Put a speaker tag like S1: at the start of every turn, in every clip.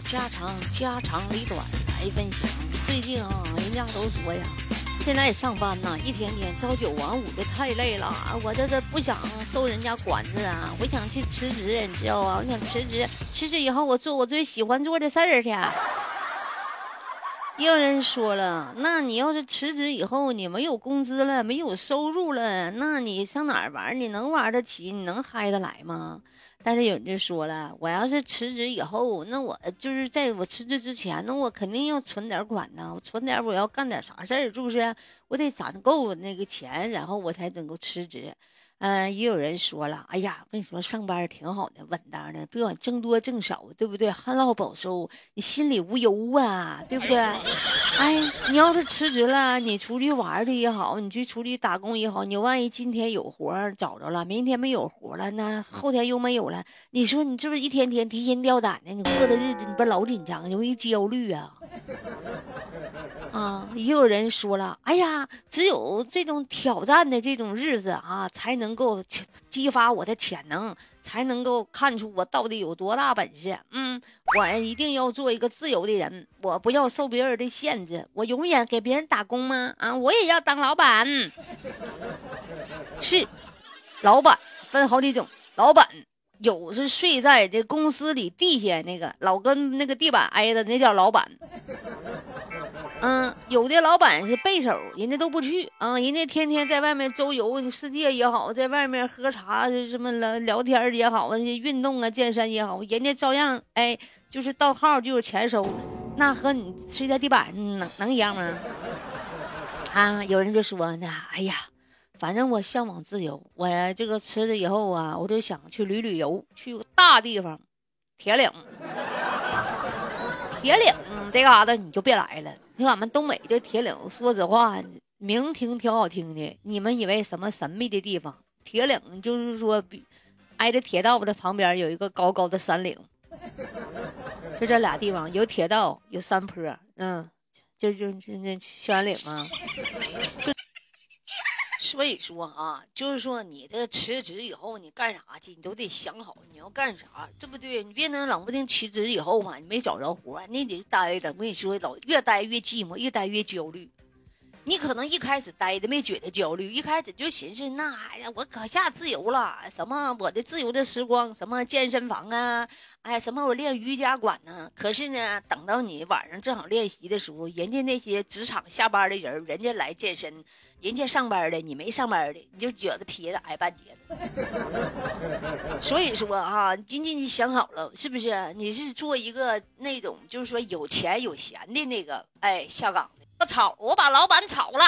S1: 家长家长里短来分享。最近啊，人家都说呀，现在上班呐，一天天朝九晚五的太累了，我这这不想受人家管着啊，我想去辞职，你知道吧？我想辞职，辞职以后我做我最喜欢做的事儿去。也有人说了，那你要是辞职以后你没有工资了，没有收入了，那你上哪儿玩？你能玩得起？你能嗨得来吗？但是有人就说了，我要是辞职以后，那我就是在我辞职之前，那我肯定要存点款呢，我存点，我要干点啥事儿，是不是？我得攒够那个钱，然后我才能够辞职。嗯，也有人说了，哎呀，我跟你说，上班挺好的，稳当的，不管挣多挣少，对不对？旱涝保收，你心里无忧啊，对不对？哎，你要是辞职了，你出去玩的也好，你去出去打工也好，你万一今天有活找着了，明天没有活了，那后天又没有了，你说你这不是一天天提心吊胆的？你过的日子，你不老紧张，容易焦虑啊？啊，也有人说了，哎呀，只有这种挑战的这种日子啊，才能够激发我的潜能，才能够看出我到底有多大本事。嗯，我一定要做一个自由的人，我不要受别人的限制，我永远给别人打工吗？啊，我也要当老板。是，老板分好几种，老板有是睡在这公司里地下那个，老跟那个地板挨着，那叫老板。嗯，有的老板是背手，人家都不去啊，人家天天在外面周游世界也好，在外面喝茶什么聊聊天也好，运动啊健身也好，人家照样哎，就是到号就有钱收，那和你睡在地板上能能一样吗？啊，有人就说呢，哎呀，反正我向往自由，我这个辞了以后啊，我就想去旅旅游，去大地方，铁岭，铁岭这嘎达你就别来了。你俺们东北的铁岭，说实话，名听挺好听的。你们以为什么神秘的地方？铁岭就是说，挨着铁道的旁边有一个高高的山岭，就这俩地方，有铁道，有山坡，嗯，就就就那山岭嘛。所以说啊，就是说你这辞职以后，你干啥去？你都得想好你要干啥，这不对？你别能冷不丁辞职以后吧，你没找着活，你得待着。我跟你说，老越待越寂寞，越待越焦虑。你可能一开始待的没觉得焦虑，一开始就寻思那哎呀，我可下自由了，什么我的自由的时光，什么健身房啊，哎，什么我练瑜伽馆呢？可是呢，等到你晚上正好练习的时候，人家那些职场下班的人，人家来健身，人家上班的，你没上班的，你就觉得撇着挨半截子。所以说啊，仅仅你想好了，是不是？你是做一个那种就是说有钱有闲的那个，哎，下岗。的炒，我把老板炒了。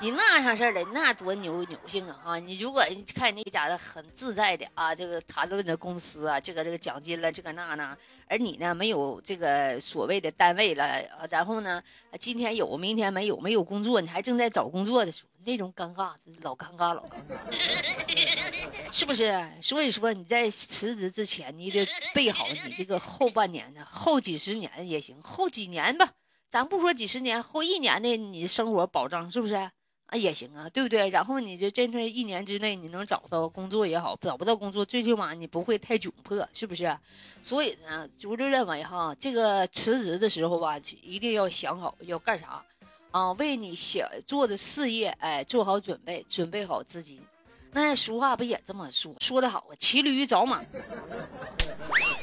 S1: 你那啥事儿的，那多牛牛性啊！啊，你如果看那家的很自在的啊，这个谈论的公司啊，这个这个奖金了，这个那那，而你呢没有这个所谓的单位了，然后呢，今天有，明天没有，没有工作，你还正在找工作的时候，那种尴尬，老尴尬，老尴尬，是不是？所以说你在辞职之前，你得备好你这个后半年的，后几十年也行，后几年吧。咱不说几十年后一年的你生活保障是不是啊也行啊，对不对？然后你就真是一年之内你能找到工作也好，找不到工作最起码你不会太窘迫，是不是？所以呢，我就认为哈，这个辞职的时候吧，一定要想好要干啥啊，为你想做的事业哎做好准备，准备好资金。那俗话不也这么说？说的好啊，骑驴找马，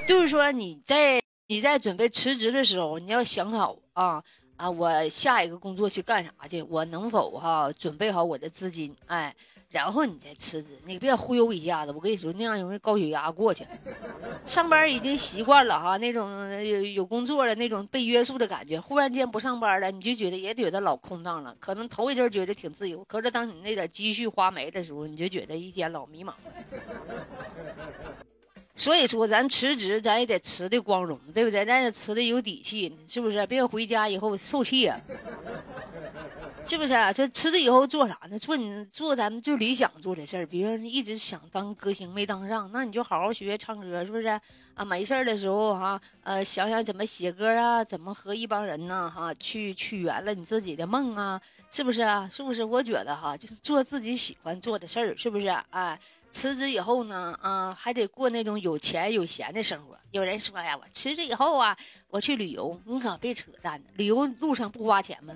S1: 就是说你在。你在准备辞职的时候，你要想好啊啊！我下一个工作去干啥去？我能否哈准备好我的资金？哎，然后你再辞职，你别忽悠一下子。我跟你说，那样容易高血压过去。上班已经习惯了哈，那种有有工作的那种被约束的感觉，忽然间不上班了，你就觉得也觉得老空荡了。可能头一阵觉得挺自由，可是当你那点积蓄花没的时候，你就觉得一天老迷茫。所以说，咱辞职，咱也得辞的光荣，对不对？咱得辞的有底气，是不是？别回家以后受气啊，是不是？这辞了以后做啥呢？做你做咱们最理想做的事儿。比如说你一直想当歌星没当上，那你就好好学唱歌，是不是？啊，没事儿的时候哈，呃，想想怎么写歌啊，怎么和一帮人呢哈去去圆了你自己的梦啊。是不是啊？是不是？我觉得哈，就是做自己喜欢做的事儿，是不是？哎，辞职以后呢，啊，还得过那种有钱有闲的生活。有人说呀，我辞职以后啊，我去旅游，你可别扯淡，旅游路上不花钱吗？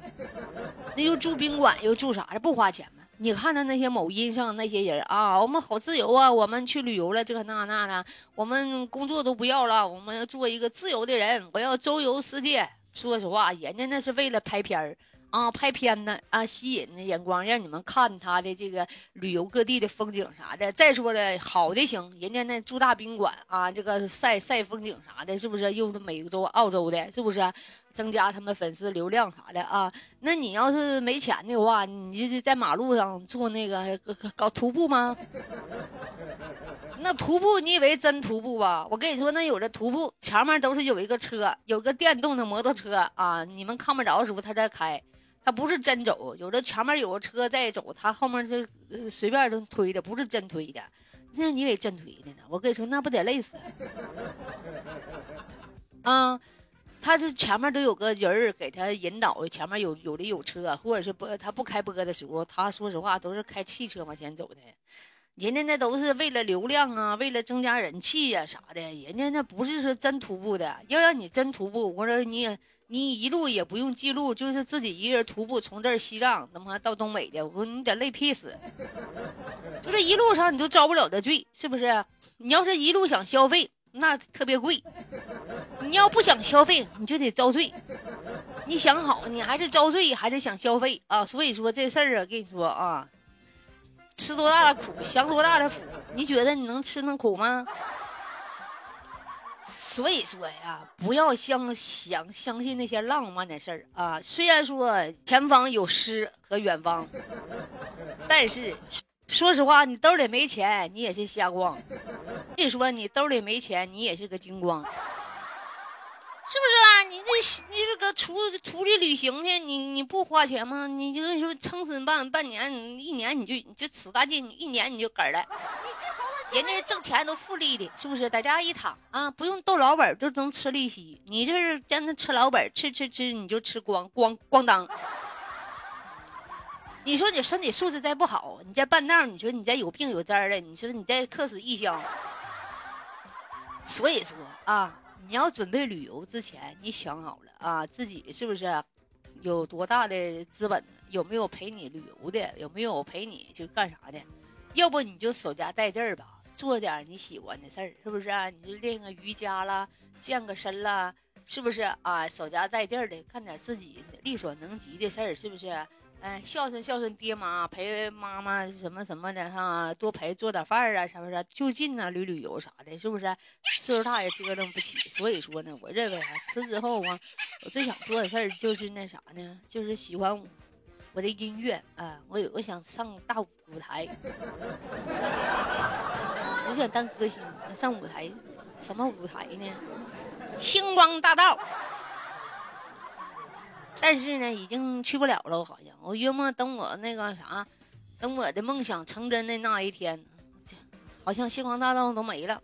S1: 那又住宾馆又住啥的，不花钱吗？你看到那些某音上那些人啊，我们好自由啊，我们去旅游了，这那那的，我们工作都不要了，我们要做一个自由的人，我要周游世界。说实话，人家那是为了拍片儿。啊，拍片呢啊，吸引的眼光，让你们看他的这个旅游各地的风景啥的。再说的好的行，人家那住大宾馆啊，这个晒晒风景啥的，是不是？又是美洲、澳洲的，是不是？增加他们粉丝流量啥的啊？那你要是没钱的话，你就在马路上做那个搞徒步吗？那徒步你以为真徒步吧？我跟你说，那有的徒步前面都是有一个车，有个电动的摩托车啊，你们看不着的时候他在开。他不是真走，有的前面有个车在走，他后面是随便都推的，不是真推的。那你以为真推的呢？我跟你说，那不得累死？啊，他是前面都有个人给他引导，前面有有的有车，或者是不他不开播的时候，他说实话都是开汽车往前走的。人家那都是为了流量啊，为了增加人气呀啥的，人家那不是说真徒步的。要让你真徒步，我说你。你一路也不用记录，就是自己一个人徒步从这儿西藏，他妈到东北的，我说你得累屁死。就这一路上你就遭不了的罪，是不是？你要是一路想消费，那特别贵；你要不想消费，你就得遭罪。你想好，你还是遭罪，还是想消费啊？所以说这事儿啊，跟你说啊，吃多大的苦，享多大的福。你觉得你能吃那苦吗？所以说呀，不要相相相信那些浪漫的事儿啊。虽然说前方有诗和远方，但是说实话，你兜里没钱，你也是瞎逛。你说你兜里没钱，你也是个精光，是不是啊？你这你这个出出去旅行去，你你不花钱吗？你就说撑死半半年，一年你就你就使大劲，一年你就嗝了。人家挣钱都复利的，是不是？在家一躺啊，不用逗老本就能吃利息。你这是让他吃老本，吃吃吃，你就吃光光咣当。你说你身体素质再不好，你再半道，你说你再有病有灾的，你说你再客死异乡。所以说啊，你要准备旅游之前，你想好了啊，自己是不是有多大的资本？有没有陪你旅游的？有没有陪你就干啥的？要不你就守家待地儿吧。做点你喜欢的事儿，是不是啊？你就练个瑜伽啦，健个身啦，是不是啊？守家待地儿的，干点自己力所能及的事儿，是不是？嗯，孝顺孝顺爹妈，陪妈妈什么什么的哈，多陪做点饭啊，是不是？就近呢，旅旅游啥的，是不是？岁数大也折腾不起，所以说呢，我认为啊，辞职后啊，我最想做的事儿就是那啥呢，就是喜欢我的音乐啊，我有我想上大舞台。我想当歌星，上舞台，什么舞台呢？星光大道。但是呢，已经去不了了，好像。我约莫等我那个啥，等我的梦想成真的那一天，好像星光大道都没了。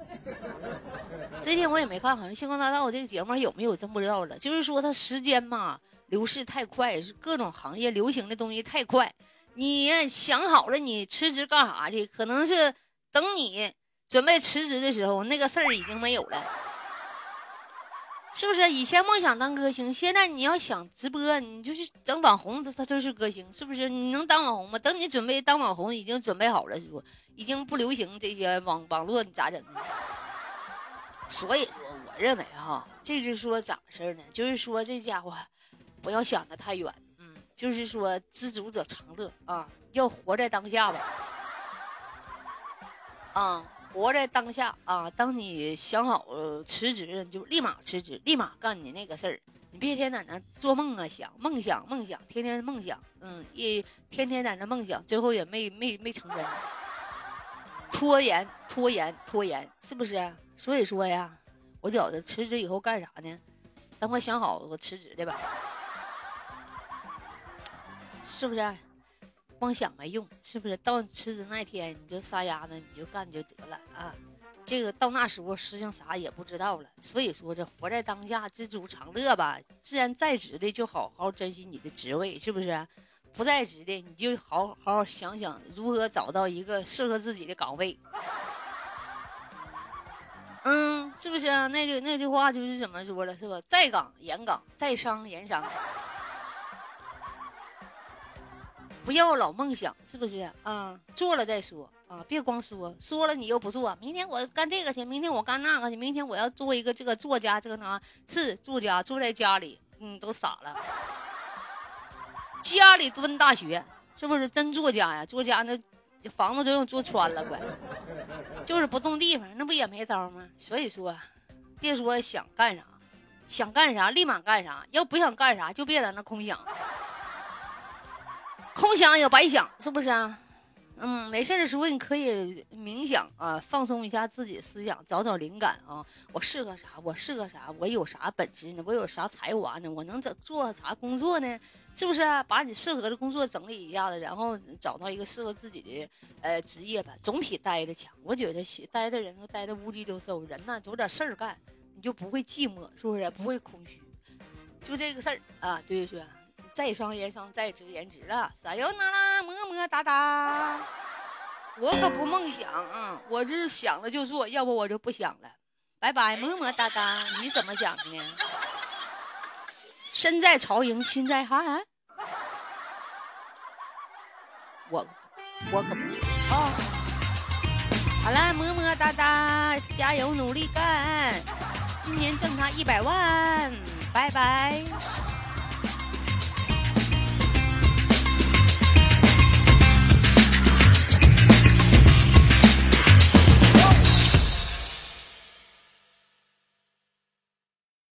S1: 最近我也没看，好像星光大道这个节目有没有，真不知道了。就是说，它时间嘛，流逝太快，各种行业流行的东西太快。你想好了，你辞职干啥去？可能是等你。准备辞职的时候，那个事儿已经没有了，是不是？以前梦想当歌星，现在你要想直播，你就是整网红，他他就是歌星，是不是？你能当网红吗？等你准备当网红，已经准备好了，是不？已经不流行这些网网络，你咋整？所以说，我认为哈，这是说咋回事呢？就是说这家伙不要想的太远，嗯，就是说知足者常乐啊，要活在当下吧，啊。活在当下啊！当你想好辞职，你就立马辞职，立马干你那个事儿。你别天天在那做梦啊，想梦想，梦想，天天梦想，嗯，一天天在那梦想，最后也没没没成真。拖延，拖延，拖延，是不是？所以说呀，我觉得辞职以后干啥呢？等我想好我辞职的吧，是不是？光想没用，是不是？到辞职那天，你就撒丫子，你就干就得了啊！这个到那时候，实情啥也不知道了。所以说，这活在当下，知足常乐吧。既然在职的，就好好珍惜你的职位，是不是？不在职的，你就好好好想想如何找到一个适合自己的岗位。嗯，是不是啊？那句那句话就是怎么说了，是吧？在岗严岗，在商言商，不要老梦想，是不是啊？做了再说啊，别光说，说了你又不做。明天我干这个去，明天我干那个去，明天我要做一个这个作家，这个呢是作家，坐在家里，嗯，都傻了。家里蹲大学，是不是真作家呀？作家那房子都用做穿了，快，就是不动地方，那不也没招吗？所以说，别说想干啥，想干啥立马干啥，要不想干啥就别在那空想，空想也白想，是不是啊？嗯，没事的时候你可以冥想啊，放松一下自己的思想，找找灵感啊。我适合啥？我适合啥？我有啥本事呢？我有啥才华呢？我能整做啥工作呢？是不是？把你适合的工作整理一下子，然后找到一个适合自己的呃职业吧，总比待着强。我觉得待的人都待的无鸡六兽，人呢有点事儿干，你就不会寂寞，是不是？不会空虚。就这个事儿啊，对说。在商言商，在职颜值了，撒由那拉，么么哒哒。我可不梦想啊，我这是想了就做，要不我就不想了。拜拜，么么哒哒。你怎么想的呢？身在曹营心在汉。我我可不是啊。好了，么么哒哒，加油努力干，今年挣他一百万。拜拜。